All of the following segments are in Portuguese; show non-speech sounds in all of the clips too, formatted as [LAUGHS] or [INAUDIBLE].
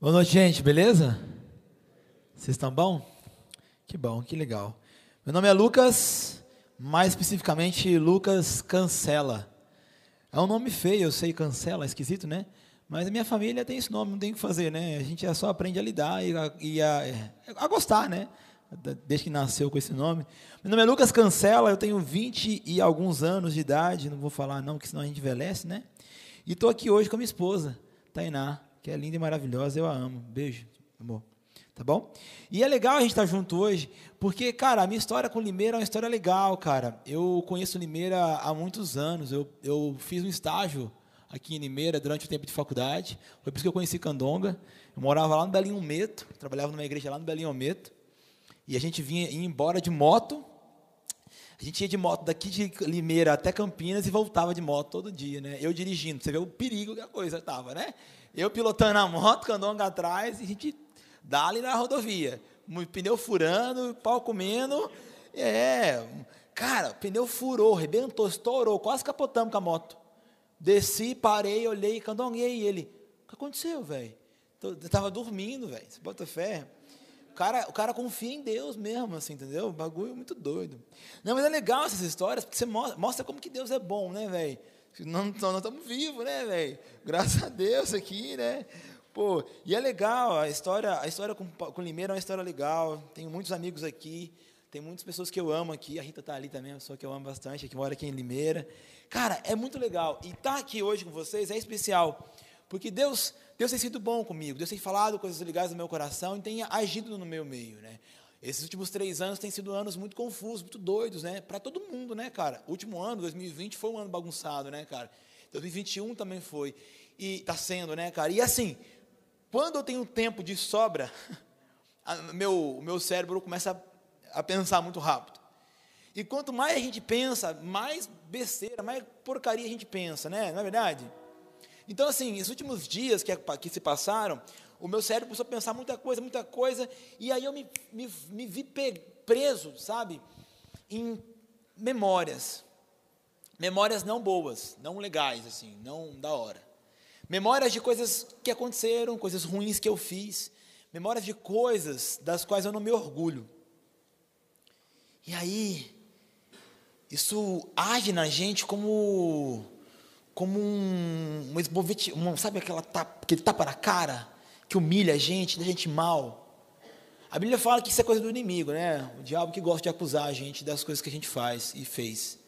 Boa noite, gente, beleza? Vocês estão bom? Que bom, que legal. Meu nome é Lucas, mais especificamente Lucas Cancela. É um nome feio, eu sei, Cancela, é esquisito, né? Mas a minha família tem esse nome, não tem o que fazer, né? A gente só aprende a lidar e a, e a, a gostar, né? Desde que nasceu com esse nome. Meu nome é Lucas Cancela, eu tenho 20 e alguns anos de idade, não vou falar não, porque senão a gente envelhece, né? E estou aqui hoje com a minha esposa, Tainá, que é linda e maravilhosa, eu a amo. Beijo, amor. Tá bom? E é legal a gente estar junto hoje, porque, cara, a minha história com Limeira é uma história legal, cara. Eu conheço Limeira há muitos anos. Eu, eu fiz um estágio aqui em Limeira durante o tempo de faculdade. Foi por isso que eu conheci Candonga. Eu morava lá no Belinho Meto, trabalhava numa igreja lá no Belinho Meto. E a gente vinha ia embora de moto. A gente ia de moto daqui de Limeira até Campinas e voltava de moto todo dia, né? Eu dirigindo. Você vê o perigo que a coisa tava, né? Eu pilotando a moto, Candonga atrás, e a gente dali na rodovia. Pneu furando, pau comendo. É, cara, pneu furou, rebentou, estourou, quase capotamos com a moto. Desci, parei, olhei, candonguei ele. O que aconteceu, velho? Eu tava dormindo, velho. Você bota fé? O cara, o cara confia em Deus mesmo, assim, entendeu? O bagulho é muito doido. Não, mas é legal essas histórias, porque você mostra como que Deus é bom, né, velho? Não, não estamos vivos, né, velho? Graças a Deus aqui, né? Pô, e é legal, a história, a história com, com Limeira é uma história legal. Tenho muitos amigos aqui, tem muitas pessoas que eu amo aqui. A Rita está ali também, uma pessoa que eu amo bastante, que mora aqui em Limeira. Cara, é muito legal. E estar tá aqui hoje com vocês é especial. Porque Deus, Deus tem sido bom comigo. Deus tem falado coisas ligadas no meu coração e tem agido no meu meio, né? Esses últimos três anos têm sido anos muito confusos, muito doidos, né? Para todo mundo, né, cara? O último ano, 2020, foi um ano bagunçado, né, cara? 2021 também foi. E está sendo, né, cara? E assim, quando eu tenho tempo de sobra, [LAUGHS] o meu, meu cérebro começa a, a pensar muito rápido. E quanto mais a gente pensa, mais besteira, mais porcaria a gente pensa, né? Não é verdade? Então, assim, esses últimos dias que, que se passaram, o meu cérebro começou a pensar muita coisa, muita coisa, e aí eu me, me, me vi preso, sabe, em memórias. Memórias não boas, não legais, assim, não da hora. Memórias de coisas que aconteceram, coisas ruins que eu fiz. Memórias de coisas das quais eu não me orgulho. E aí, isso age na gente como como um, um sabe aquela tapa, aquele tapa na cara que humilha a gente, deixa a gente mal. A Bíblia fala que isso é coisa do inimigo, né? O diabo que gosta de acusar a gente das coisas que a gente faz e fez.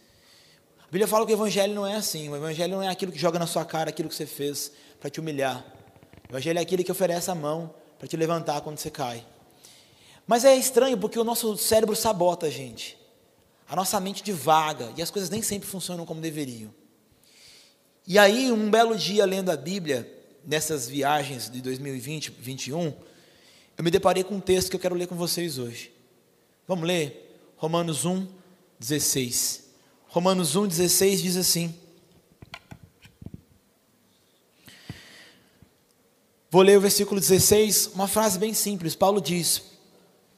A Bíblia fala que o Evangelho não é assim. O Evangelho não é aquilo que joga na sua cara aquilo que você fez para te humilhar. O Evangelho é aquele que oferece a mão para te levantar quando você cai. Mas é estranho porque o nosso cérebro sabota a gente. A nossa mente divaga e as coisas nem sempre funcionam como deveriam. E aí, um belo dia lendo a Bíblia, nessas viagens de 2020, 2021, eu me deparei com um texto que eu quero ler com vocês hoje. Vamos ler? Romanos 1, 16. Romanos 1,16 diz assim. Vou ler o versículo 16, uma frase bem simples. Paulo diz: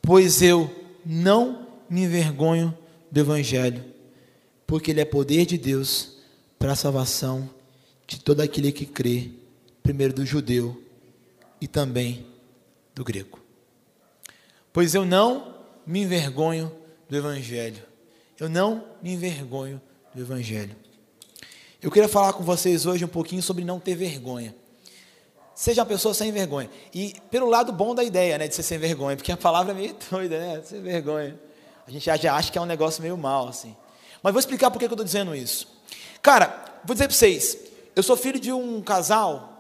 Pois eu não me envergonho do Evangelho, porque ele é poder de Deus para a salvação de todo aquele que crê, primeiro do judeu e também do grego. Pois eu não me envergonho do Evangelho eu não me envergonho do Evangelho. Eu queria falar com vocês hoje um pouquinho sobre não ter vergonha. Seja uma pessoa sem vergonha. E pelo lado bom da ideia, né, de ser sem vergonha, porque a palavra é meio [LAUGHS] doida, né? Sem vergonha. A gente já acha que é um negócio meio mal, assim. Mas vou explicar por que eu estou dizendo isso. Cara, vou dizer para vocês, eu sou filho de um casal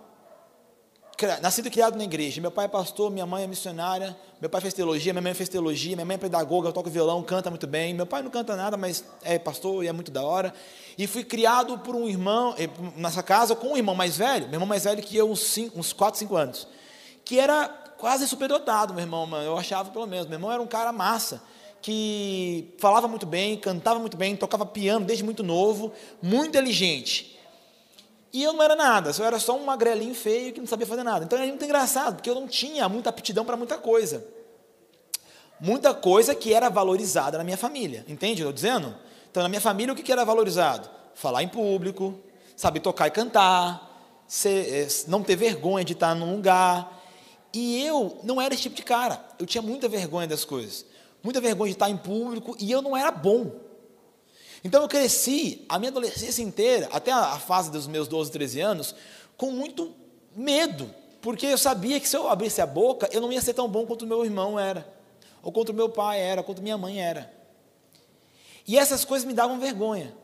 nascido e criado na igreja. Meu pai é pastor, minha mãe é missionária, meu pai fez teologia, minha mãe fez teologia, minha mãe é pedagoga, toca violão, canta muito bem. Meu pai não canta nada, mas é pastor e é muito da hora. E fui criado por um irmão, eh, nessa casa, com um irmão mais velho, meu irmão mais velho que eu, uns, cinco, uns 4, 5 anos, que era quase superdotado, meu irmão, eu achava pelo menos. Meu irmão era um cara massa, que falava muito bem, cantava muito bem, tocava piano desde muito novo, muito inteligente. E eu não era nada, eu era só um magrelinho feio que não sabia fazer nada. Então era muito engraçado, porque eu não tinha muita aptidão para muita coisa. Muita coisa que era valorizada na minha família, entende estou dizendo? Então, na minha família, o que era valorizado? Falar em público, saber tocar e cantar, ser, eh, não ter vergonha de estar num lugar. E eu não era esse tipo de cara. Eu tinha muita vergonha das coisas. Muita vergonha de estar em público e eu não era bom. Então eu cresci a minha adolescência inteira, até a fase dos meus 12, 13 anos, com muito medo, porque eu sabia que se eu abrisse a boca, eu não ia ser tão bom quanto o meu irmão era, ou quanto o meu pai era, quanto minha mãe era. E essas coisas me davam vergonha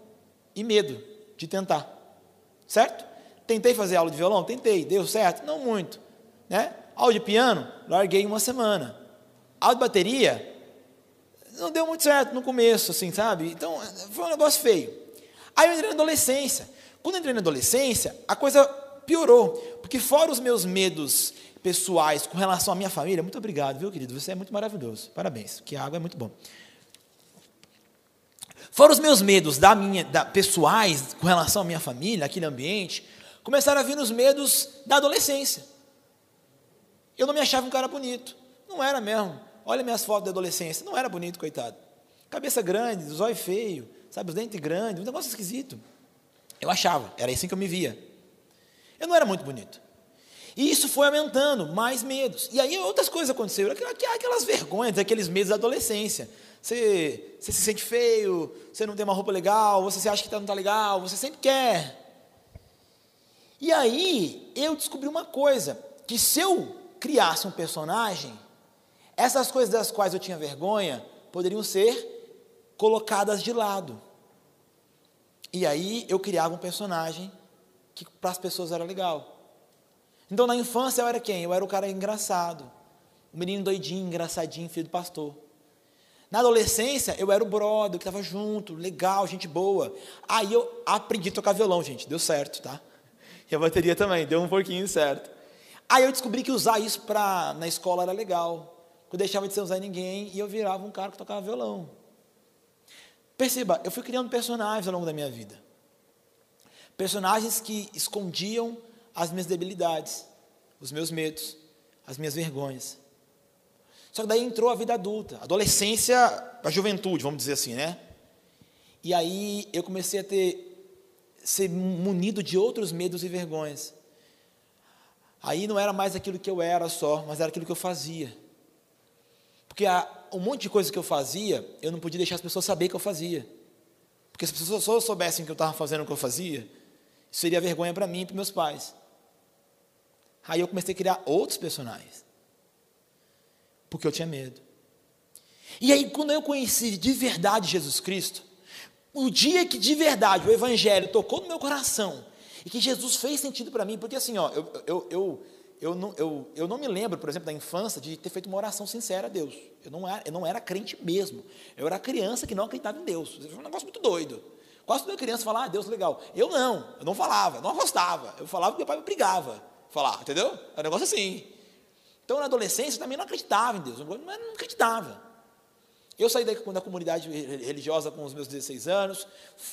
e medo de tentar, certo? Tentei fazer aula de violão? Tentei, deu certo? Não muito, né? Aula de piano? Larguei uma semana. Aula de bateria? Não deu muito certo no começo, assim, sabe? Então, foi um negócio feio. Aí eu entrei na adolescência. Quando eu entrei na adolescência, a coisa piorou, porque fora os meus medos pessoais com relação à minha família, muito obrigado, viu, querido? Você é muito maravilhoso. Parabéns, que a água é muito bom. Fora os meus medos da minha, da, pessoais com relação à minha família, aquele ambiente, começaram a vir os medos da adolescência. Eu não me achava um cara bonito. Não era mesmo. Olha minhas fotos da adolescência. Não era bonito, coitado. Cabeça grande, zóio feio, sabe, os dentes grandes, um negócio esquisito. Eu achava, era assim que eu me via. Eu não era muito bonito. E isso foi aumentando, mais medos. E aí outras coisas aconteceram, aquelas vergonhas, aqueles medos da adolescência. Você, você se sente feio, você não tem uma roupa legal, você acha que não está legal, você sempre quer. E aí eu descobri uma coisa, que se eu criasse um personagem, essas coisas das quais eu tinha vergonha poderiam ser colocadas de lado. E aí eu criava um personagem que para as pessoas era legal. Então na infância eu era quem? Eu era o cara engraçado. O menino doidinho, engraçadinho, filho do pastor. Na adolescência, eu era o brother que estava junto, legal, gente boa. Aí eu aprendi a tocar violão, gente, deu certo, tá? E a bateria também, deu um pouquinho certo. Aí eu descobri que usar isso pra, na escola era legal eu deixava de ser usar ninguém e eu virava um cara que tocava violão. Perceba, eu fui criando personagens ao longo da minha vida. Personagens que escondiam as minhas debilidades, os meus medos, as minhas vergonhas. Só que daí entrou a vida adulta, adolescência, a juventude, vamos dizer assim, né? E aí eu comecei a ter ser munido de outros medos e vergonhas. Aí não era mais aquilo que eu era só, mas era aquilo que eu fazia. Porque há um monte de coisa que eu fazia, eu não podia deixar as pessoas saber que eu fazia. Porque se as pessoas só soubessem que eu estava fazendo o que eu fazia, isso seria vergonha para mim e para meus pais. Aí eu comecei a criar outros personagens. Porque eu tinha medo. E aí, quando eu conheci de verdade Jesus Cristo, o dia que de verdade o Evangelho tocou no meu coração, e que Jesus fez sentido para mim, porque assim, ó, eu, eu, eu eu não, eu, eu não me lembro, por exemplo, da infância, de ter feito uma oração sincera a Deus. Eu não era, eu não era crente mesmo. Eu era criança que não acreditava em Deus. Foi um negócio muito doido. Quase toda criança falava, ah, Deus legal. Eu não, eu não falava, não gostava. Eu falava porque meu pai me obrigava a falar, entendeu? Era um negócio assim. Então, na adolescência, eu também não acreditava em Deus. Eu não acreditava. Eu saí da, da comunidade religiosa com os meus 16 anos,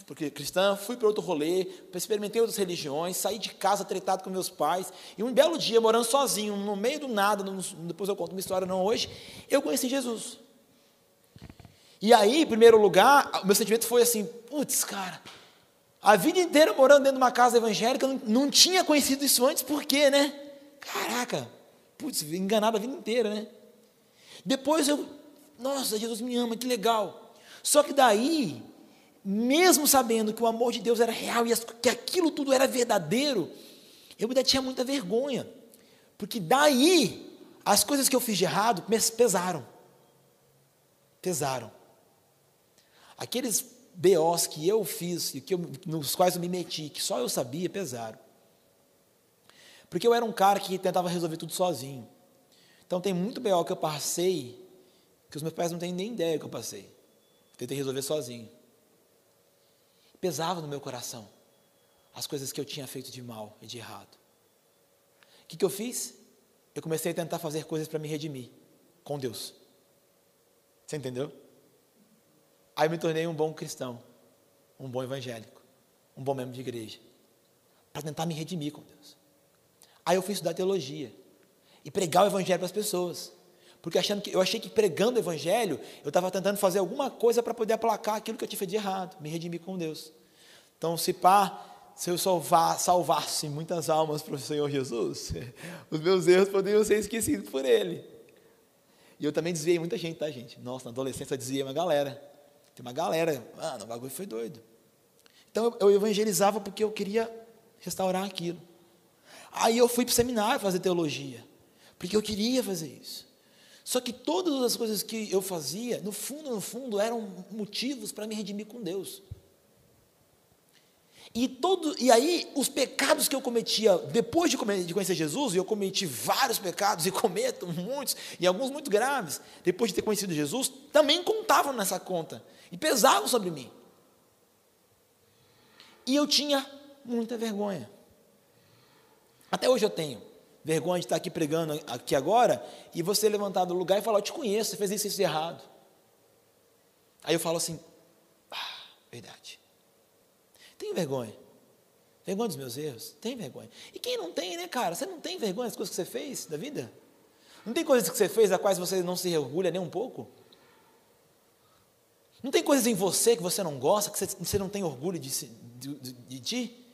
porque cristã, fui para outro rolê, experimentei outras religiões, saí de casa tretado com meus pais, e um belo dia, morando sozinho, no meio do nada, depois eu conto uma história não hoje, eu conheci Jesus. E aí, em primeiro lugar, o meu sentimento foi assim, putz, cara, a vida inteira morando dentro de uma casa evangélica, não, não tinha conhecido isso antes, por quê, né? Caraca, putz, enganado a vida inteira, né? Depois eu nossa, Jesus me ama, que legal. Só que daí, mesmo sabendo que o amor de Deus era real e que aquilo tudo era verdadeiro, eu ainda tinha muita vergonha. Porque daí, as coisas que eu fiz de errado pesaram. Pesaram. Aqueles BOs que eu fiz, e que eu, nos quais eu me meti, que só eu sabia, pesaram. Porque eu era um cara que tentava resolver tudo sozinho. Então tem muito BO que eu passei que os meus pais não têm nem ideia que eu passei. Tentei resolver sozinho. Pesava no meu coração as coisas que eu tinha feito de mal e de errado. O que, que eu fiz? Eu comecei a tentar fazer coisas para me redimir com Deus. Você entendeu? Aí eu me tornei um bom cristão, um bom evangélico, um bom membro de igreja, para tentar me redimir com Deus. Aí eu fui estudar teologia e pregar o evangelho para as pessoas. Porque achando que, eu achei que pregando o evangelho, eu estava tentando fazer alguma coisa para poder aplacar aquilo que eu tinha feito de errado, me redimir com Deus. Então, se pá, se eu salvar, salvasse muitas almas para o Senhor Jesus, [LAUGHS] os meus erros poderiam ser esquecidos por Ele. E eu também desviei muita gente, tá, gente? Nossa, na adolescência eu desviei uma galera. Tem uma galera, mano, o bagulho foi doido. Então eu evangelizava porque eu queria restaurar aquilo. Aí eu fui para o seminário fazer teologia, porque eu queria fazer isso. Só que todas as coisas que eu fazia, no fundo, no fundo, eram motivos para me redimir com Deus. E, todo, e aí, os pecados que eu cometia depois de, conhecer Jesus, e eu cometi vários pecados, [LAUGHS] e cometo muitos, e alguns muito graves, depois de ter conhecido Jesus, também contavam nessa conta, e pesavam sobre mim. E eu tinha muita vergonha. Até hoje eu tenho vergonha de estar aqui pregando aqui agora, e você levantar do lugar e falar: Eu te conheço, você fez isso, isso errado. Aí eu falo assim: Ah, verdade. Tenho vergonha. Vergonha dos meus erros? Tem vergonha. E quem não tem, né, cara? Você não tem vergonha das coisas que você fez da vida? Não tem coisas que você fez a quais você não se orgulha nem um pouco? Não tem coisas em você que você não gosta, que você, não tem orgulho de, de, de, de ti?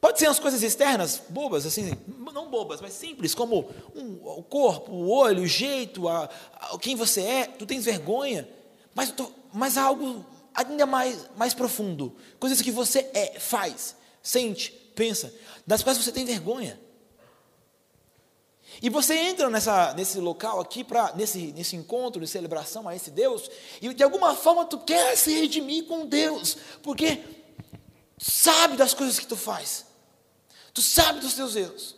Pode ser as coisas externas, bobas, assim, não bobas, mas simples, como um, o corpo, o olho, o jeito, a, a, quem você é, tu tens vergonha, mas, tu, mas algo ainda mais, mais profundo, coisas que você é, faz, sente, pensa, das quais você tem vergonha. E você entra nessa, nesse local aqui, pra, nesse, nesse encontro de celebração a esse Deus, e de alguma forma tu quer se redimir com Deus, porque sabe das coisas que tu faz, tu sabe dos teus erros.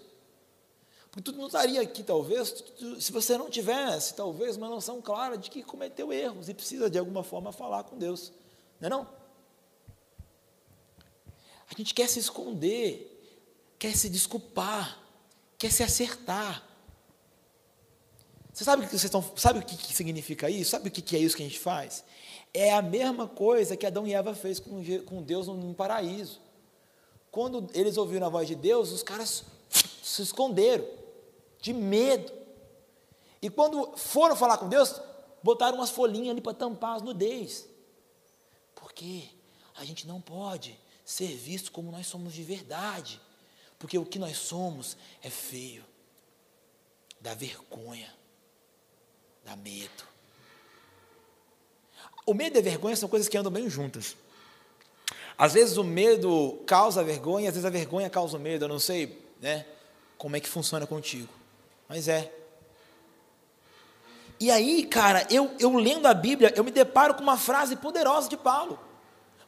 Porque tu não estaria aqui, talvez, se você não tivesse, talvez, uma noção clara de que cometeu erros e precisa, de alguma forma, falar com Deus. Não é não? A gente quer se esconder, quer se desculpar, quer se acertar. Você sabe o que, vocês estão, sabe o que, significa isso? Sabe o que, é isso que a gente faz? É a mesma coisa que Adão e Eva fez com, com Deus no paraíso. Quando eles ouviram a voz de Deus, os caras se esconderam, de medo. E quando foram falar com Deus, botaram umas folhinhas ali para tampar as nudez. Porque a gente não pode ser visto como nós somos de verdade. Porque o que nós somos é feio, dá vergonha, dá medo. O medo e a vergonha são coisas que andam bem juntas. Às vezes o medo causa vergonha, às vezes a vergonha causa o medo. Eu não sei, né, como é que funciona contigo, mas é. E aí, cara, eu, eu lendo a Bíblia, eu me deparo com uma frase poderosa de Paulo.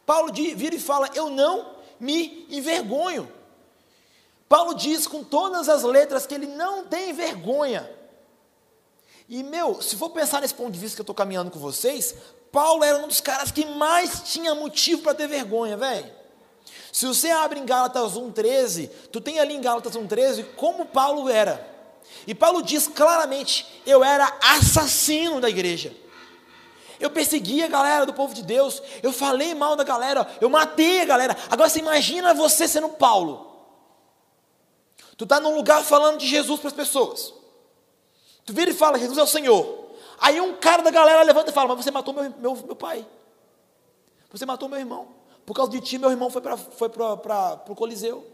Paulo vira e fala: Eu não me envergonho. Paulo diz com todas as letras que ele não tem vergonha. E, meu, se for pensar nesse ponto de vista que eu estou caminhando com vocês, Paulo era um dos caras que mais tinha motivo para ter vergonha, velho. Se você abre em Gálatas 1,13, tu tem ali em Gálatas 1,13 como Paulo era. E Paulo diz claramente: eu era assassino da igreja. Eu persegui a galera do povo de Deus, eu falei mal da galera, eu matei a galera. Agora você imagina você sendo Paulo. Tu está num lugar falando de Jesus para as pessoas. Tu vira e fala, Jesus é o Senhor. Aí um cara da galera levanta e fala, mas você matou meu, meu, meu pai. Você matou meu irmão. Por causa de ti, meu irmão foi para foi o Coliseu.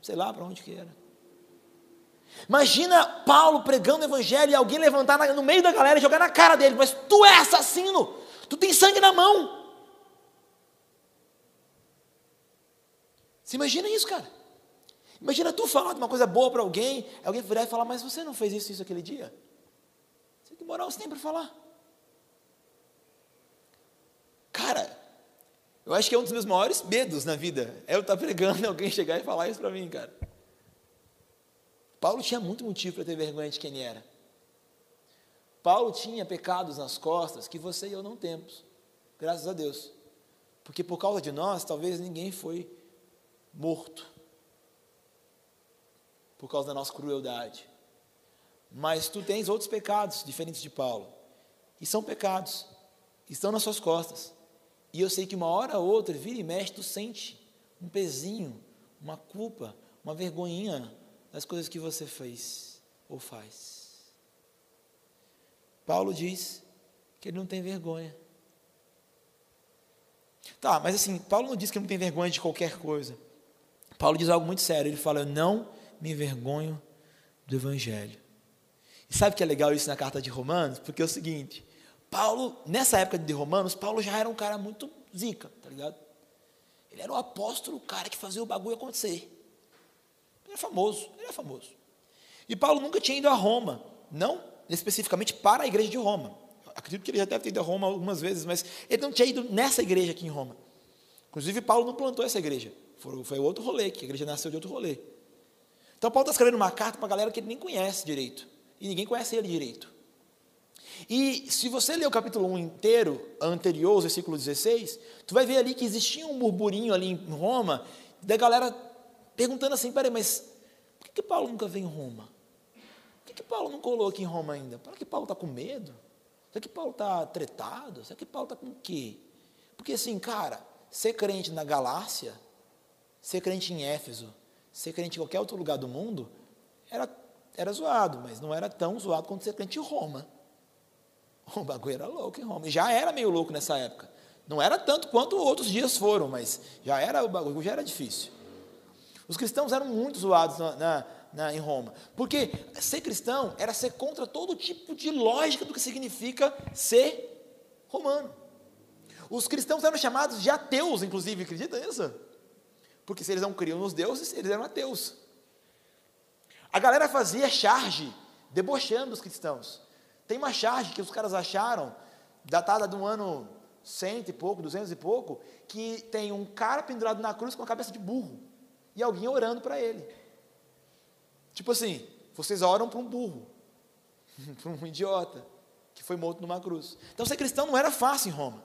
Sei lá para onde que era. Imagina Paulo pregando o evangelho e alguém levantar no meio da galera e jogar na cara dele, mas tu é assassino, tu tem sangue na mão. Você imagina isso, cara? Imagina tu falar de uma coisa boa para alguém, alguém virar e falar, mas você não fez isso, isso aquele dia? Moral você tem para falar? Cara, eu acho que é um dos meus maiores medos na vida, é eu estar pregando e [LAUGHS] alguém chegar e falar isso para mim, cara. Paulo tinha muito motivo para ter vergonha de quem era. Paulo tinha pecados nas costas que você e eu não temos, graças a Deus. Porque por causa de nós, talvez ninguém foi morto. Por causa da nossa crueldade. Mas tu tens outros pecados diferentes de Paulo. E são pecados. Estão nas suas costas. E eu sei que uma hora ou outra, vira e mexe, tu sente um pezinho, uma culpa, uma vergonhinha das coisas que você fez ou faz. Paulo diz que ele não tem vergonha. Tá, mas assim, Paulo não diz que não tem vergonha de qualquer coisa. Paulo diz algo muito sério. Ele fala: Eu não me envergonho do Evangelho. Sabe que é legal isso na carta de Romanos? Porque é o seguinte: Paulo, nessa época de Romanos, Paulo já era um cara muito zica, tá ligado? Ele era o apóstolo, o cara que fazia o bagulho acontecer. Ele era famoso, ele era famoso. E Paulo nunca tinha ido a Roma, não especificamente para a igreja de Roma. Acredito que ele já deve ter ido a Roma algumas vezes, mas ele não tinha ido nessa igreja aqui em Roma. Inclusive, Paulo não plantou essa igreja. Foi outro rolê, que a igreja nasceu de outro rolê. Então, Paulo está escrevendo uma carta para a galera que ele nem conhece direito. E ninguém conhece ele direito. E se você ler o capítulo 1 inteiro, anterior, os versículo 16, tu vai ver ali que existia um burburinho ali em Roma, da galera perguntando assim, peraí, mas por que, que Paulo nunca veio em Roma? Por que, que Paulo não colou aqui em Roma ainda? Será que Paulo está com medo? Será que Paulo está tretado? Será que Paulo está com o quê? Porque assim, cara, ser crente na Galácia, ser crente em Éfeso, ser crente em qualquer outro lugar do mundo, era, era zoado, mas não era tão zoado quanto ser crente em Roma. [LAUGHS] O bagulho era louco em Roma. E já era meio louco nessa época. Não era tanto quanto outros dias foram, mas já era o bagulho já era difícil. Os cristãos eram muito zoados na, na, na, em Roma. Porque ser cristão era ser contra todo tipo de lógica do que significa ser romano. Os cristãos eram chamados de ateus, inclusive, acredita nisso? Porque se eles não criam nos deuses, eles eram ateus. A galera fazia charge, debochando os cristãos. Tem uma charge que os caras acharam, datada de um ano cento e pouco, duzentos e pouco, que tem um cara pendurado na cruz com a cabeça de burro e alguém orando para ele. Tipo assim, vocês oram para um burro, [LAUGHS] para um idiota que foi morto numa cruz. Então ser cristão não era fácil em Roma.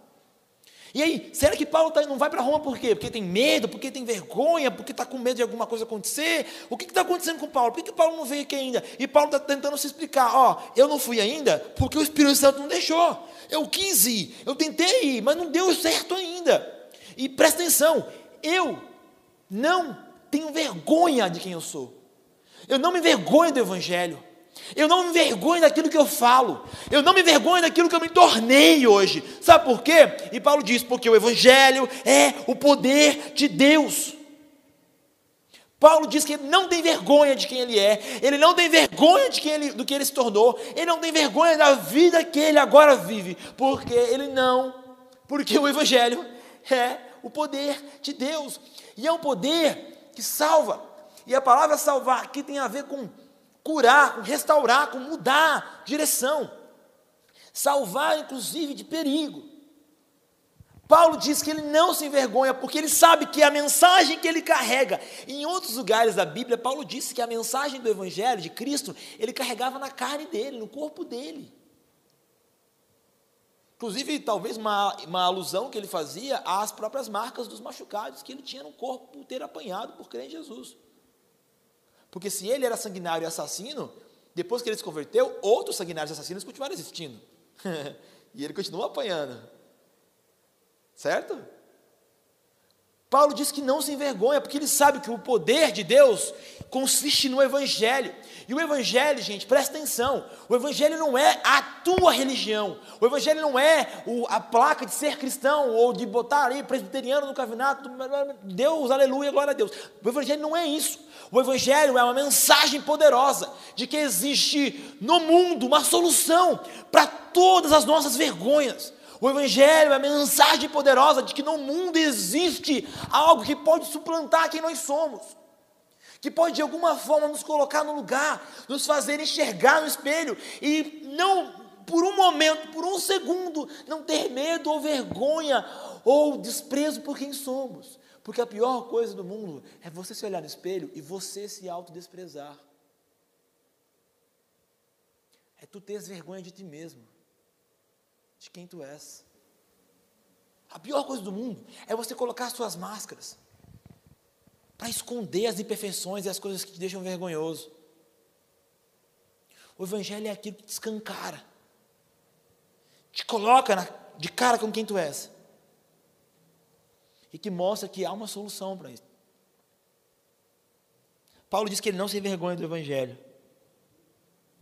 E aí, será que Paulo tá, não vai para Roma por quê? Porque tem medo, porque tem vergonha, porque está com medo de alguma coisa acontecer? O que está acontecendo com Paulo? Por que, que Paulo não veio aqui ainda? E Paulo está tentando se explicar: ó, eu não fui ainda porque o Espírito Santo não deixou. Eu quis ir, eu tentei ir, mas não deu certo ainda. E presta atenção: eu não tenho vergonha de quem eu sou, eu não me vergonho do Evangelho. Eu não me envergonho daquilo que eu falo. Eu não me envergonho daquilo que eu me tornei hoje. Sabe por quê? E Paulo diz: porque o Evangelho é o poder de Deus. Paulo diz que ele não tem vergonha de quem ele é, ele não tem vergonha de quem ele, do que ele se tornou, ele não tem vergonha da vida que ele agora vive, porque ele não, porque o Evangelho é o poder de Deus, e é um poder que salva, e a palavra salvar aqui tem a ver com curar, com restaurar, com mudar direção, salvar inclusive de perigo. Paulo diz que ele não se envergonha porque ele sabe que a mensagem que ele carrega, em outros lugares da Bíblia, Paulo disse que a mensagem do Evangelho de Cristo, ele carregava na carne dele, no corpo dele. Inclusive, talvez uma, uma alusão que ele fazia às próprias marcas dos machucados que ele tinha no corpo por ter apanhado por crer em Jesus. Porque se ele era sanguinário e assassino, depois que ele se converteu, outros sanguinários e assassinos continuaram existindo. [LAUGHS] e ele continua apanhando. Certo? Paulo diz que não se envergonha, porque ele sabe que o poder de Deus consiste no Evangelho. E o Evangelho, gente, presta atenção: o Evangelho não é a tua religião, o Evangelho não é o, a placa de ser cristão ou de botar ali presbiteriano no cavinato, Deus, aleluia, glória a Deus. O Evangelho não é isso. O Evangelho é uma mensagem poderosa de que existe no mundo uma solução para todas as nossas vergonhas. O Evangelho é a mensagem poderosa de que no mundo existe algo que pode suplantar quem nós somos, que pode de alguma forma nos colocar no lugar, nos fazer enxergar no espelho e não, por um momento, por um segundo, não ter medo ou vergonha ou desprezo por quem somos. Porque a pior coisa do mundo é você se olhar no espelho e você se autodesprezar. É tu teres vergonha de ti mesmo de quem tu és. A pior coisa do mundo é você colocar suas máscaras para esconder as imperfeições e as coisas que te deixam vergonhoso. O Evangelho é aquilo que te escancara, te coloca na, de cara com quem tu és. E que mostra que há uma solução para isso. Paulo diz que ele não se envergonha do Evangelho,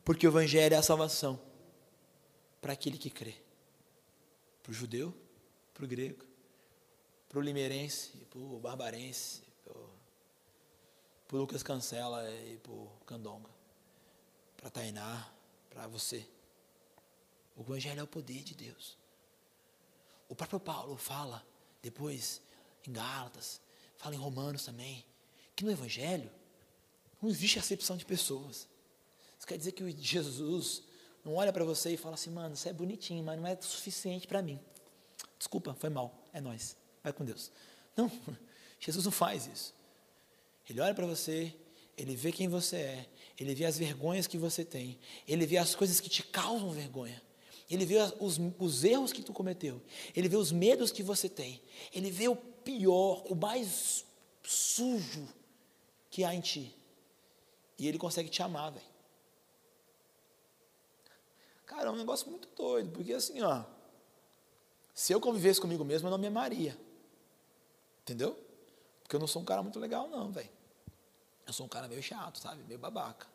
porque o Evangelho é a salvação para aquele que crê. Para o judeu, para o grego, para o limeirense, para o barbarense, para Lucas Cancela e para Candonga, para Tainá, para você. O Evangelho é o poder de Deus. O próprio Paulo fala depois em Gálatas, fala em Romanos também, que no Evangelho não existe acepção de pessoas. Isso quer dizer que Jesus não olha para você e fala assim, mano, você é bonitinho, mas não é suficiente para mim. Desculpa, foi mal, é nós, vai com Deus. Não, [LAUGHS] Jesus não faz isso. Ele olha para você, ele vê quem você é, ele vê as vergonhas que você tem, ele vê as coisas que te causam vergonha, ele vê os, os erros que tu cometeu, ele vê os medos que você tem, ele vê o pior, o mais sujo que há em ti. E ele consegue te amar, velho. Cara, é um negócio muito doido, porque assim, ó, se eu convivesse comigo mesmo, eu não me amaria. Entendeu? Porque eu não sou um cara muito legal, não, velho. Eu sou um cara meio chato, sabe? Meio babaca.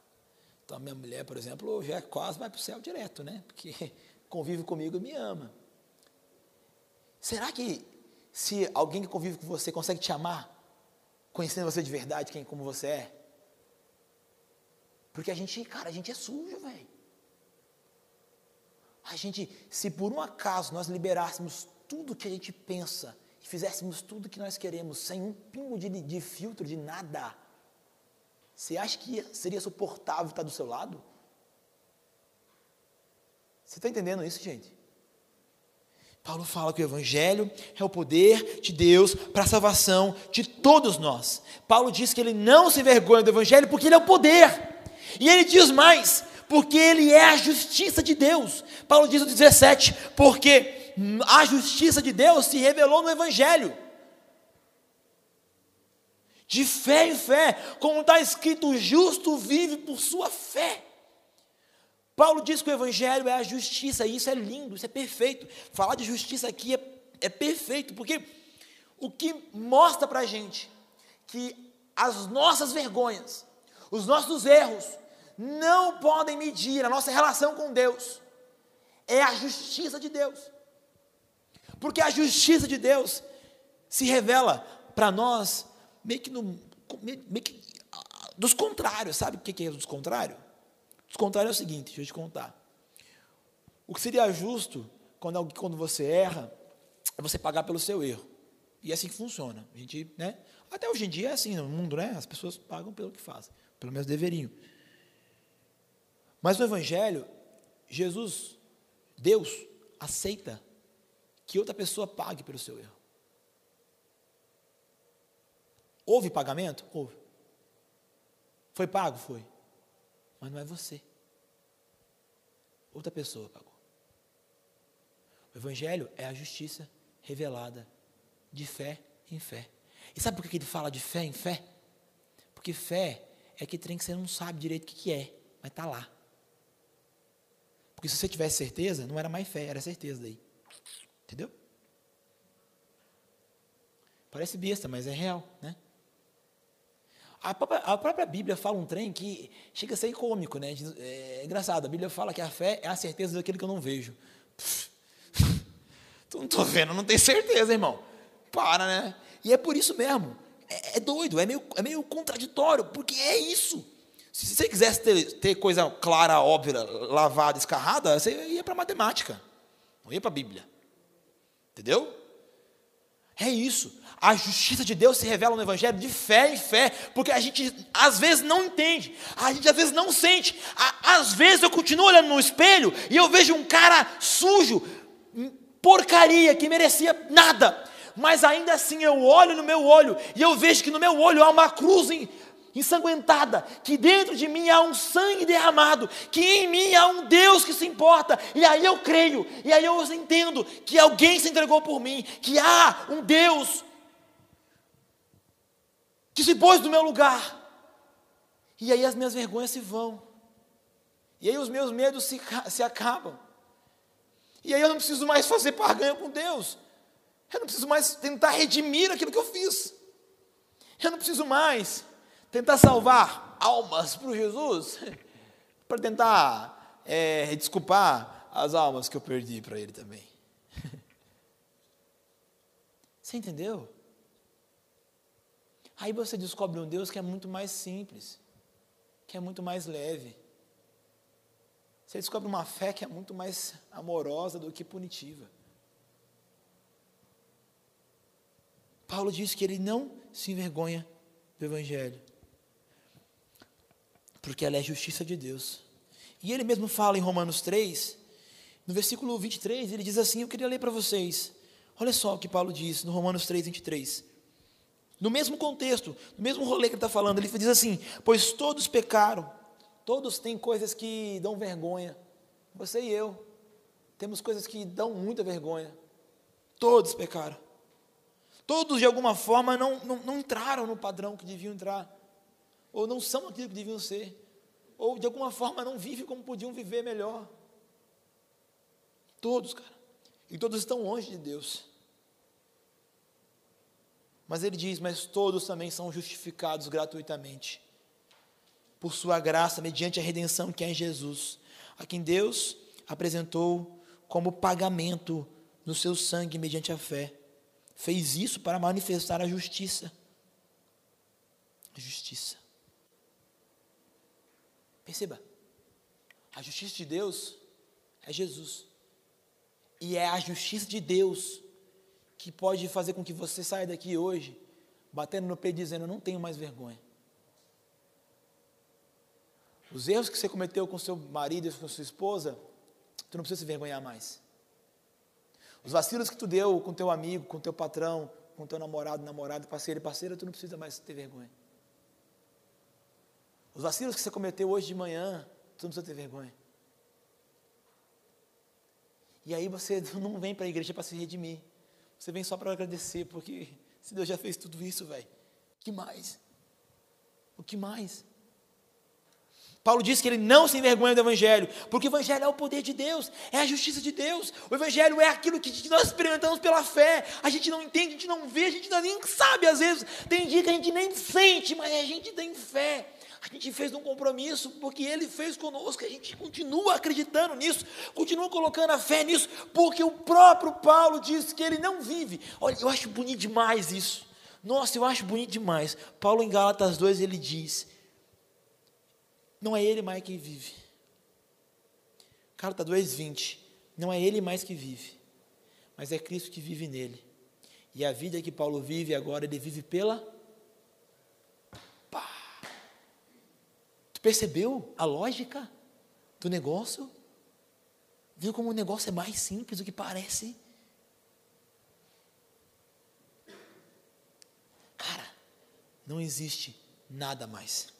Então, a minha mulher, por exemplo, já quase vai para o céu direto, né? Porque [LAUGHS] convive comigo e me ama. Será que se alguém que convive com você consegue te amar, conhecendo você de verdade, quem como você é? Porque a gente, cara, a gente é sujo, velho. A gente, se por um acaso nós liberássemos tudo que a gente pensa e fizéssemos tudo que nós queremos, sem um pingo de, de filtro, de nada, você acha que seria suportável estar do seu lado? Você está entendendo isso, gente? Paulo fala que o Evangelho é o poder de Deus para a salvação de todos nós. Paulo diz que ele não se envergonha do Evangelho porque ele é o poder. E ele diz mais: porque ele é a justiça de Deus. Paulo diz no 17: porque a justiça de Deus se revelou no Evangelho. De fé em fé, como está escrito, o justo vive por sua fé. Paulo diz que o Evangelho é a justiça, e isso é lindo, isso é perfeito. Falar de justiça aqui é, é perfeito, porque o que mostra para a gente que as nossas vergonhas, os nossos erros, não podem medir a nossa relação com Deus. É a justiça de Deus. Porque a justiça de Deus se revela para nós meio que, no, meio, que dos contrários. Sabe o que é dos contrários? Dos contrários é o seguinte, deixa eu te contar. O que seria justo quando, quando você erra é você pagar pelo seu erro. E é assim que funciona. A gente, né? Até hoje em dia é assim no mundo, né? As pessoas pagam pelo que fazem. Pelo menos deveriam. Mas no Evangelho, Jesus, Deus, aceita que outra pessoa pague pelo seu erro. Houve pagamento? Houve. Foi pago? Foi. Mas não é você. Outra pessoa pagou. O Evangelho é a justiça revelada de fé em fé. E sabe por que ele fala de fé em fé? Porque fé é que trem que você não sabe direito o que é, mas está lá. Porque se você tivesse certeza, não era mais fé, era certeza daí. Entendeu? Parece besta, mas é real, né? A própria, a própria, Bíblia fala um trem que chega a ser cômico, né? É engraçado, a Bíblia fala que a fé é a certeza daquilo que eu não vejo. [LAUGHS] tu não estou vendo, não tem certeza, irmão. Para, né? E é por isso mesmo. É, é doido, é meio, é meio contraditório, porque é isso. Se você quisesse ter, ter coisa clara, óbvia, lavada, escarrada, você ia para matemática, não ia para a Bíblia. Entendeu? É isso. A justiça de Deus se revela no Evangelho de fé em fé, porque a gente às vezes não entende, a gente às vezes não sente. Às vezes eu continuo olhando no espelho e eu vejo um cara sujo, porcaria, que merecia nada, mas ainda assim eu olho no meu olho e eu vejo que no meu olho há uma cruz em, ensanguentada, que dentro de mim há um sangue derramado, que em mim há um Deus que se importa, e aí eu creio, e aí eu entendo que alguém se entregou por mim, que há um Deus que se pôs no meu lugar, e aí as minhas vergonhas se vão, e aí os meus medos se, se acabam, e aí eu não preciso mais fazer barganha com Deus, eu não preciso mais tentar redimir aquilo que eu fiz, eu não preciso mais tentar salvar almas para Jesus, [LAUGHS] para tentar é, desculpar as almas que eu perdi para ele também. [LAUGHS] Você entendeu? Aí você descobre um Deus que é muito mais simples, que é muito mais leve. Você descobre uma fé que é muito mais amorosa do que punitiva. Paulo diz que ele não se envergonha do Evangelho, porque ela é justiça de Deus. E ele mesmo fala em Romanos 3, no versículo 23, ele diz assim: Eu queria ler para vocês. Olha só o que Paulo diz no Romanos 3, 23. No mesmo contexto, no mesmo rolê que ele está falando, ele diz assim: Pois todos pecaram, todos têm coisas que dão vergonha. Você e eu temos coisas que dão muita vergonha. Todos pecaram. Todos, de alguma forma, não, não, não entraram no padrão que deviam entrar, ou não são aquilo que deviam ser, ou de alguma forma não vivem como podiam viver melhor. Todos, cara. E todos estão longe de Deus. Mas ele diz: Mas todos também são justificados gratuitamente, por Sua graça, mediante a redenção que é em Jesus, a quem Deus apresentou como pagamento no seu sangue mediante a fé. Fez isso para manifestar a justiça. Justiça. Perceba, a justiça de Deus é Jesus. E é a justiça de Deus que pode fazer com que você saia daqui hoje, batendo no peito dizendo: Eu não tenho mais vergonha. Os erros que você cometeu com seu marido e com sua esposa, tu não precisa se vergonhar mais. Os vacilos que tu deu com teu amigo, com teu patrão, com teu namorado, namorado, parceiro e parceira, tu não precisa mais ter vergonha. Os vacilos que você cometeu hoje de manhã, tu não precisa ter vergonha. E aí você [LAUGHS] não vem para a igreja para se redimir. Você vem só para agradecer, porque [LAUGHS] se Deus já fez tudo isso, velho, que mais? O que mais? Paulo diz que ele não se envergonha do Evangelho, porque o Evangelho é o poder de Deus, é a justiça de Deus. O Evangelho é aquilo que nós experimentamos pela fé. A gente não entende, a gente não vê, a gente nem sabe às vezes. Tem dia que a gente nem sente, mas a gente tem fé. A gente fez um compromisso porque Ele fez conosco, a gente continua acreditando nisso, continua colocando a fé nisso, porque o próprio Paulo diz que ele não vive. Olha, eu acho bonito demais isso. Nossa, eu acho bonito demais. Paulo em Gálatas 2 ele diz não é ele mais que vive. Carta 2:20. Não é ele mais que vive, mas é Cristo que vive nele. E a vida que Paulo vive agora, ele vive pela Pá. Tu percebeu a lógica do negócio? Viu como o negócio é mais simples do que parece? Cara, não existe nada mais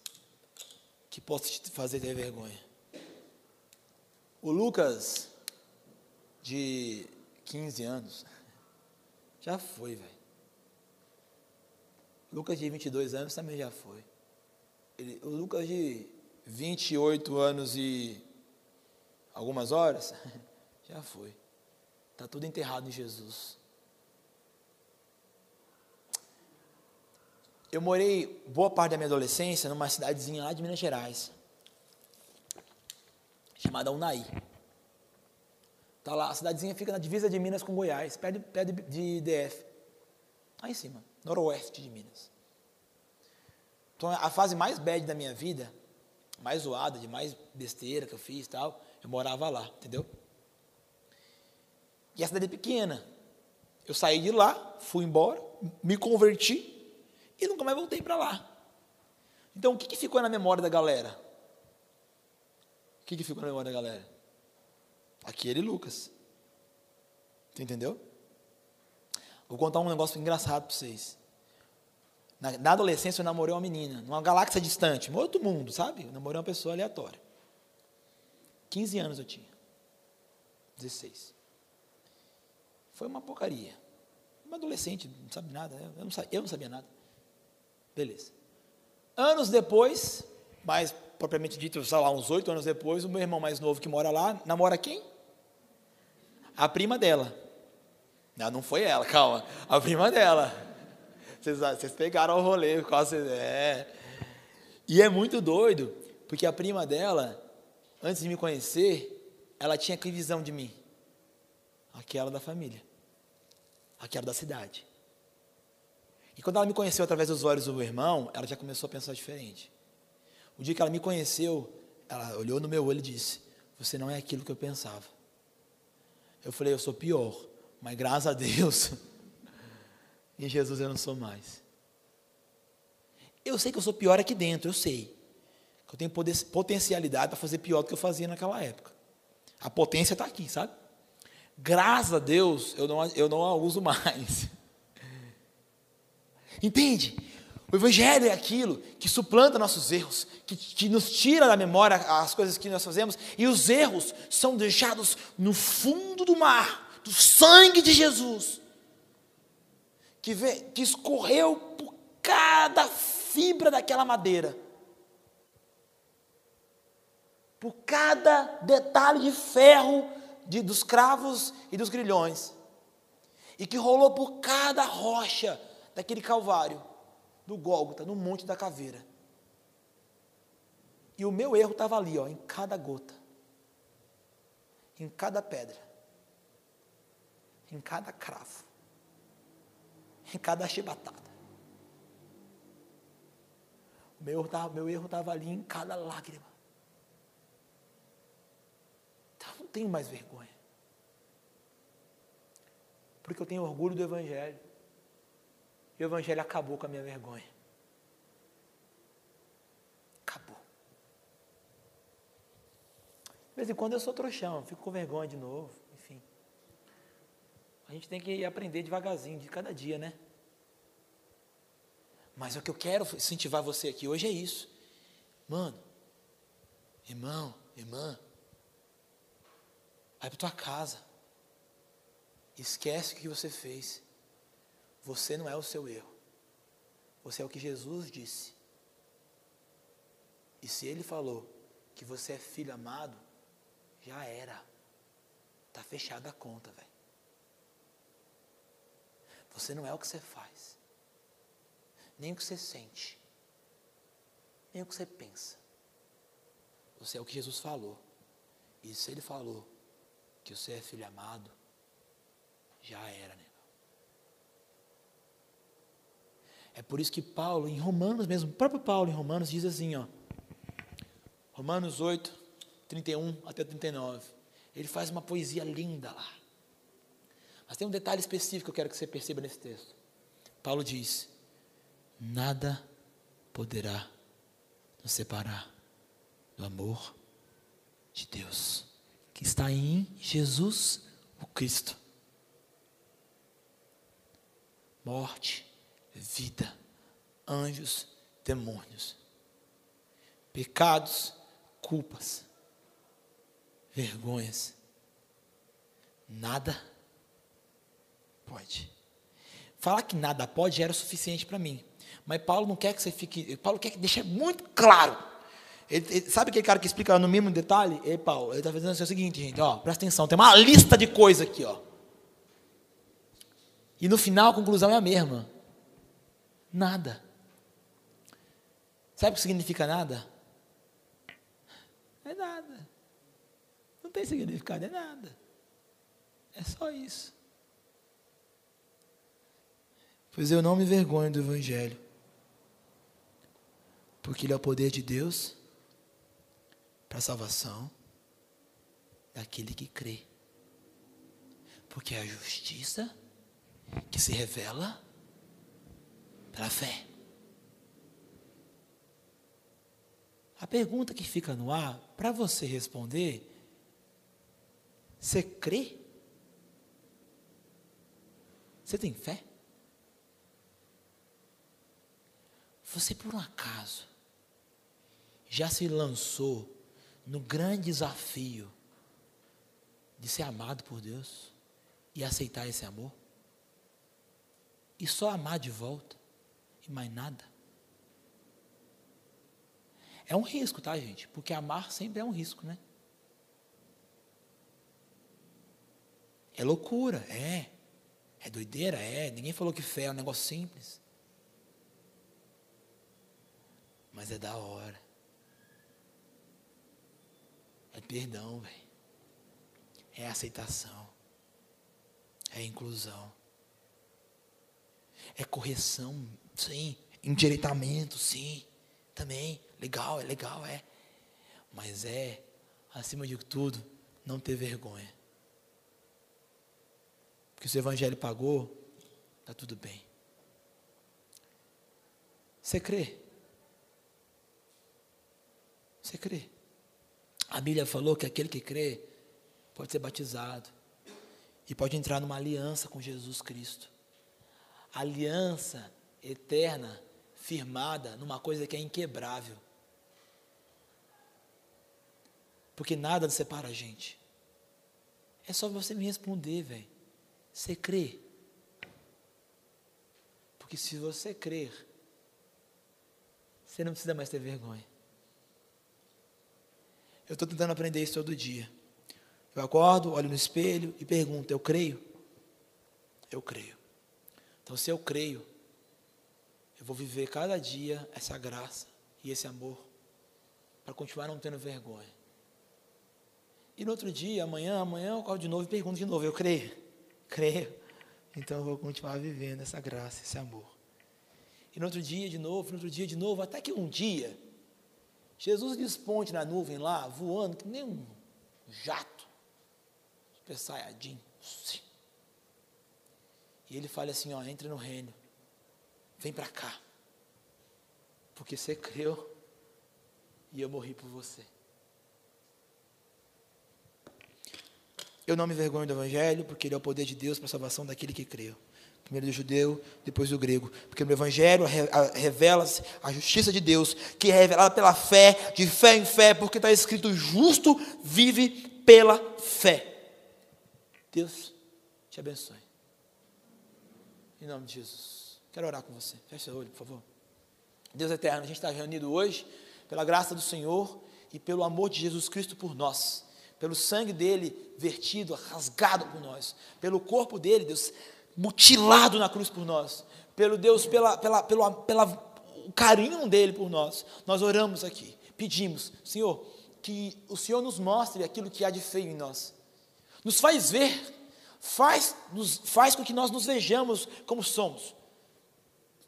que possa te fazer ter vergonha. O Lucas, de 15 anos, já foi, velho. Lucas de 22 anos também já foi. Ele, o Lucas de 28 anos e algumas horas, [LAUGHS] já foi. Está tudo enterrado em Jesus. Eu morei boa parte da minha adolescência numa cidadezinha lá de Minas Gerais, chamada Unai. Tá lá, a cidadezinha fica na divisa de Minas com Goiás, perto, perto de DF. Lá em cima, noroeste de Minas. Então, a fase mais bad da minha vida, mais zoada, de mais besteira que eu fiz e tal, eu morava lá, entendeu? E a cidade é pequena. Eu saí de lá, fui embora, me converti, e nunca mais voltei para lá. Então, o que, que ficou na memória da galera? O que, que ficou na memória da galera? Aquele Lucas. Você entendeu? Vou contar um negócio engraçado para vocês. Na, na, adolescência eu namorei uma menina, numa galáxia distante, em outro mundo, sabe? Eu namorei uma pessoa aleatória. 15 anos eu tinha. 16. Foi uma porcaria. Uma adolescente, não sabe nada. Eu não, eu não sabia nada. Beleza. Anos depois, mais propriamente dito, sei lá, uns oito anos depois, o meu irmão mais novo que mora lá, namora quem? A prima dela. Não, não foi ela, calma. A prima dela. Vocês, vocês pegaram o rolê, quase. É. E é muito doido, porque a prima dela, antes de me conhecer, ela tinha que visão de mim? Aquela da família. Aquela da cidade. E quando ela me conheceu através dos olhos do meu irmão, ela já começou a pensar diferente. O dia que ela me conheceu, ela olhou no meu olho e disse: Você não é aquilo que eu pensava. Eu falei: Eu sou pior, mas graças a Deus, [LAUGHS] em Jesus eu não sou mais. Eu sei que eu sou pior aqui dentro, eu sei. Que eu tenho potencialidade para fazer pior do que eu fazia naquela época. A potência está aqui, sabe? Graças a Deus, eu não, eu não a uso [LAUGHS] mais. Entende? O Evangelho é aquilo que suplanta nossos erros, que, que, nos tira da memória as coisas que nós fazemos, e os erros são deixados no fundo do mar, do sangue de Jesus, que, vê, que escorreu por cada fibra daquela madeira, por cada detalhe de ferro de, dos cravos e dos grilhões, e que rolou por cada rocha daquele calvário, do Gólgota, no Monte da Caveira. E o meu erro estava ali, ó, em cada gota, em cada pedra, em cada cravo, em cada chibatada. Meu, meu erro estava ali em cada lágrima. Então não tenho mais vergonha. Porque eu tenho orgulho do Evangelho. E o Evangelho acabou com a minha vergonha. Acabou. De vez em quando eu sou trouxão, fico com vergonha de novo. A gente tem que aprender devagarzinho, de cada dia, né? Mas o que eu quero incentivar você aqui hoje é isso. Mano, irmão, irmã, vai para tua casa. Esquece o que você fez. Você não é o seu erro. Você é o que Jesus disse. E se ele falou que você é filho amado, já era. Está fechada a conta, velho. Você não é o que você faz nem o que você sente, nem o que você pensa. Você é o que Jesus falou. E se ele falou que você é filho amado, já era, né? É por isso que Paulo, em Romanos mesmo, o próprio Paulo em Romanos diz assim, ó. Romanos 8, 31 até 39. Ele faz uma poesia linda lá. Mas tem um detalhe específico que eu quero que você perceba nesse texto. Paulo diz: nada poderá nos separar do amor de Deus, que está em Jesus, o Cristo. Morte, vida, anjos, demônios, pecados, culpas, vergonhas, nada pode. Falar que nada pode era o suficiente para mim. Mas Paulo não quer que você fique. Paulo quer que deixe muito claro. Ele, ele, sabe aquele cara que explica no mínimo detalhe? Ei, Paulo, ele está fazendo assim, o seguinte, gente, ó, presta atenção, tem uma lista de coisas aqui, ó. E no final a conclusão é a mesma. Nada. Sabe o que significa nada? É nada. Não tem significado, é nada. É só isso. Pois eu não me vergonho do Evangelho, porque ele é o poder de Deus para a salvação daquele que crê. Porque é a justiça que se revela pela fé. A pergunta que fica no ar, para você responder, você crê? Você tem fé? Você por um acaso já se lançou no grande desafio de ser amado por Deus e aceitar esse amor? E só amar de volta e mais nada? É um risco, tá, gente? Porque amar sempre é um risco, né? É loucura, é. É doideira, é. Ninguém falou que fé é um negócio simples. Mas é da hora. É perdão, velho. É aceitação. É inclusão. É correção, sim. Endireitamento, sim. Também. Legal, é legal, é. Mas é, acima de tudo, não ter vergonha. Porque se o Evangelho pagou, está tudo bem. Você crê? Você crê? A Bíblia falou que aquele que crê pode ser batizado e pode entrar numa aliança com Jesus Cristo. Aliança eterna, firmada numa coisa que é inquebrável. Porque nada separa a gente. É só você me responder, velho. Você crê? Porque se você crer, você não precisa mais ter vergonha. Eu estou tentando aprender isso todo dia. Eu acordo, olho no espelho e pergunto: eu creio? Eu creio. Então, se eu creio, eu vou viver cada dia essa graça e esse amor para continuar não tendo vergonha. E no outro dia, amanhã, amanhã eu acordo de novo e pergunto de novo: eu creio? Creio. Então eu vou continuar vivendo essa graça, esse amor. E no outro dia de novo, no outro dia de novo, até que um dia, Jesus desponte na nuvem lá, voando, que nem um jato, super saiadinho. E ele fala assim: ó, entra no reino, vem para cá, porque você creu e eu morri por você. Eu não me vergonho do Evangelho, porque ele é o poder de Deus para a salvação daquele que creu. Primeiro do judeu, depois do grego. Porque no Evangelho revela-se a justiça de Deus, que é revelada pela fé, de fé em fé, porque está escrito: justo vive pela fé. Deus te abençoe. Em nome de Jesus. Quero orar com você. Feche seu olho, por favor. Deus eterno, a gente está reunido hoje pela graça do Senhor e pelo amor de Jesus Cristo por nós pelo sangue dele vertido, rasgado por nós, pelo corpo dele, Deus, mutilado na cruz por nós, pelo Deus, pela, pela, pelo pela, o carinho dele por nós, nós oramos aqui, pedimos, Senhor, que o Senhor nos mostre aquilo que há de feio em nós, nos faz ver, faz, nos, faz com que nós nos vejamos como somos,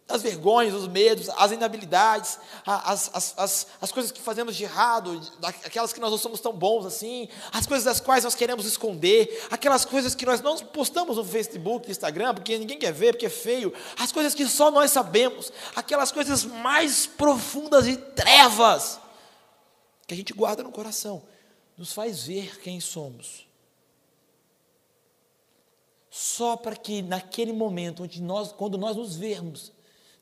as vergonhas, os medos, as inabilidades, as, as, as, as coisas que fazemos de errado, aquelas que nós não somos tão bons assim, as coisas das quais nós queremos esconder, aquelas coisas que nós não postamos no Facebook, Instagram, porque ninguém quer ver, porque é feio, as coisas que só nós sabemos, aquelas coisas mais profundas e trevas que a gente guarda no coração, nos faz ver quem somos. Só para que naquele momento, onde nós, quando nós nos vermos,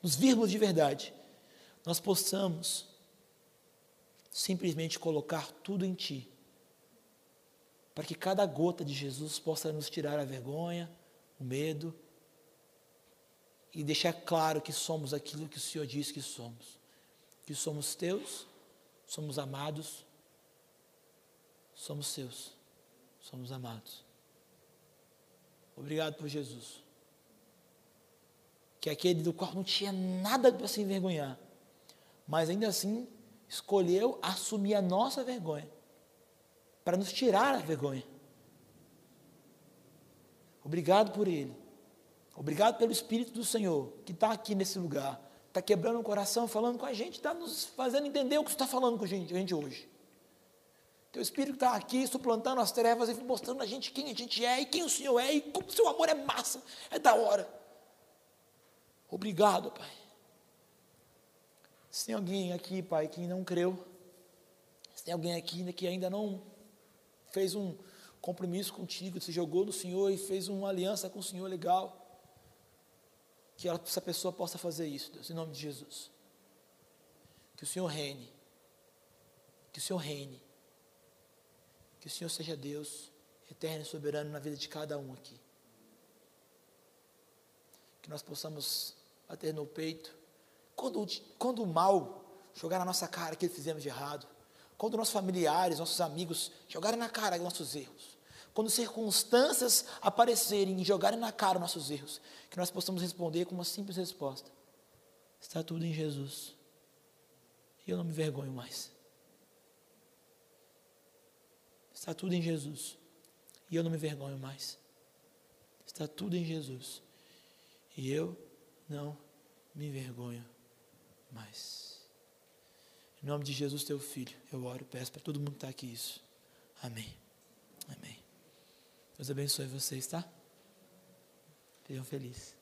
nos virmos de verdade, nós possamos simplesmente colocar tudo em Ti, para que cada gota de Jesus possa nos tirar a vergonha, o medo, e deixar claro que somos aquilo que o Senhor diz que somos, que somos Teus, somos amados, somos Seus, somos amados. Obrigado por Jesus que é aquele do qual não tinha nada para se envergonhar, mas ainda assim escolheu assumir a nossa vergonha, para nos tirar a vergonha. Obrigado por Ele. Obrigado pelo Espírito do Senhor, que está aqui nesse lugar, está quebrando o coração, falando com a gente, está nos fazendo entender o que está falando com a gente, a gente hoje. Teu Espírito está aqui suplantando as trevas e mostrando a gente quem a gente é e quem o Senhor é e como o seu amor é massa, é da hora. Obrigado, Pai. Se tem alguém aqui, Pai, que não creu, se tem alguém aqui que ainda não fez um compromisso contigo, se jogou no Senhor e fez uma aliança com o Senhor legal, que essa pessoa possa fazer isso, Deus, em nome de Jesus. Que o Senhor reine, que o Senhor reine, que o Senhor seja Deus, eterno e soberano na vida de cada um aqui. Que nós possamos bater no peito. Quando, quando o mal jogar na nossa cara que fizemos de errado, quando nossos familiares, nossos amigos jogarem na cara nossos erros, quando circunstâncias aparecerem e jogarem na cara nossos erros, que nós possamos responder com uma simples resposta: está tudo em Jesus. E eu não me vergonho mais. Está tudo em Jesus. E eu não me vergonho mais. Está tudo em Jesus. E eu não me envergonho mais. Em nome de Jesus, teu filho, eu oro, peço para todo mundo que está aqui isso. Amém. Amém. Deus abençoe vocês, tá? Sejam felizes.